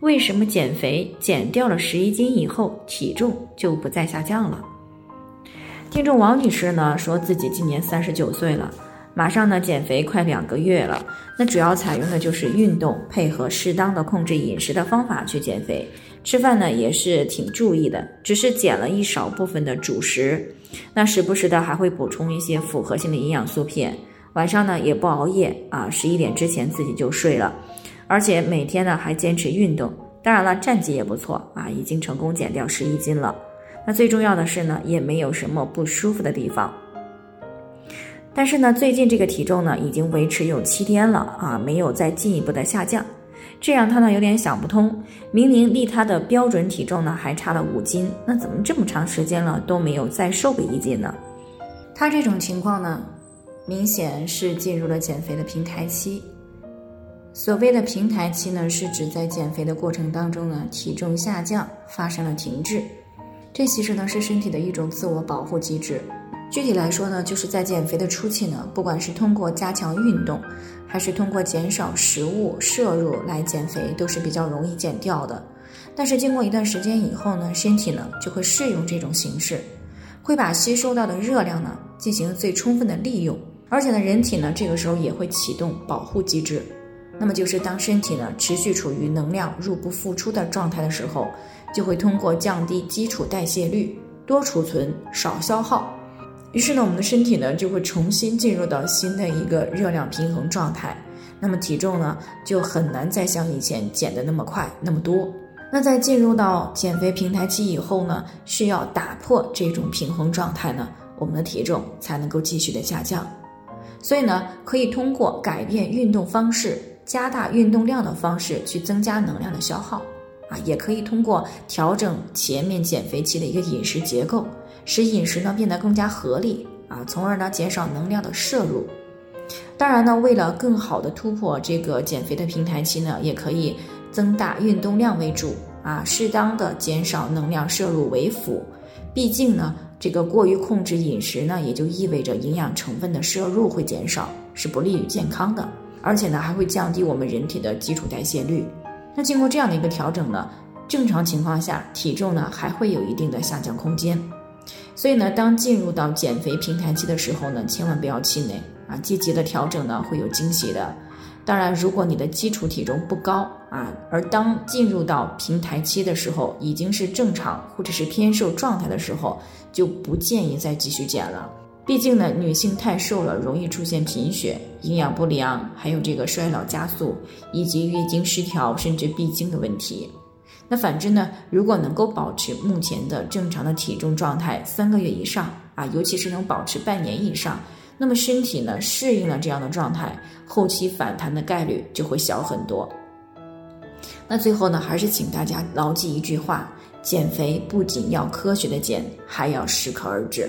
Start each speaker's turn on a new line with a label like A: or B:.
A: 为什么减肥减掉了十一斤以后，体重就不再下降了？听众王女士呢，说自己今年三十九岁了，马上呢减肥快两个月了，那主要采用的就是运动配合适当的控制饮食的方法去减肥，吃饭呢也是挺注意的，只是减了一少部分的主食，那时不时的还会补充一些复合性的营养素片，晚上呢也不熬夜啊，十一点之前自己就睡了。而且每天呢还坚持运动，当然了，战绩也不错啊，已经成功减掉十一斤了。那最重要的是呢，也没有什么不舒服的地方。但是呢，最近这个体重呢已经维持有七天了啊，没有再进一步的下降，这让他呢有点想不通。明明离他的标准体重呢还差了五斤，那怎么这么长时间了都没有再瘦个一斤呢？他这种情况呢，明显是进入了减肥的平台期。所谓的平台期呢，是指在减肥的过程当中呢，体重下降发生了停滞，这其实呢是身体的一种自我保护机制。具体来说呢，就是在减肥的初期呢，不管是通过加强运动，还是通过减少食物摄入来减肥，都是比较容易减掉的。但是经过一段时间以后呢，身体呢就会适应这种形式，会把吸收到的热量呢进行最充分的利用，而且呢，人体呢这个时候也会启动保护机制。那么就是当身体呢持续处于能量入不敷出的状态的时候，就会通过降低基础代谢率，多储存少消耗，于是呢我们的身体呢就会重新进入到新的一个热量平衡状态，那么体重呢就很难再像以前减的那么快那么多。那在进入到减肥平台期以后呢，需要打破这种平衡状态呢，我们的体重才能够继续的下降。所以呢，可以通过改变运动方式。加大运动量的方式去增加能量的消耗，啊，也可以通过调整前面减肥期的一个饮食结构，使饮食呢变得更加合理，啊，从而呢减少能量的摄入。当然呢，为了更好的突破这个减肥的平台期呢，也可以增大运动量为主，啊，适当的减少能量摄入为辅。毕竟呢，这个过于控制饮食呢，也就意味着营养成分的摄入会减少，是不利于健康的。而且呢，还会降低我们人体的基础代谢率。那经过这样的一个调整呢，正常情况下体重呢还会有一定的下降空间。所以呢，当进入到减肥平台期的时候呢，千万不要气馁啊！积极的调整呢会有惊喜的。当然，如果你的基础体重不高啊，而当进入到平台期的时候已经是正常或者是偏瘦状态的时候，就不建议再继续减了。毕竟呢，女性太瘦了，容易出现贫血、营养不良，还有这个衰老加速，以及月经失调甚至闭经的问题。那反之呢，如果能够保持目前的正常的体重状态三个月以上啊，尤其是能保持半年以上，那么身体呢适应了这样的状态，后期反弹的概率就会小很多。那最后呢，还是请大家牢记一句话：减肥不仅要科学的减，还要适可而止。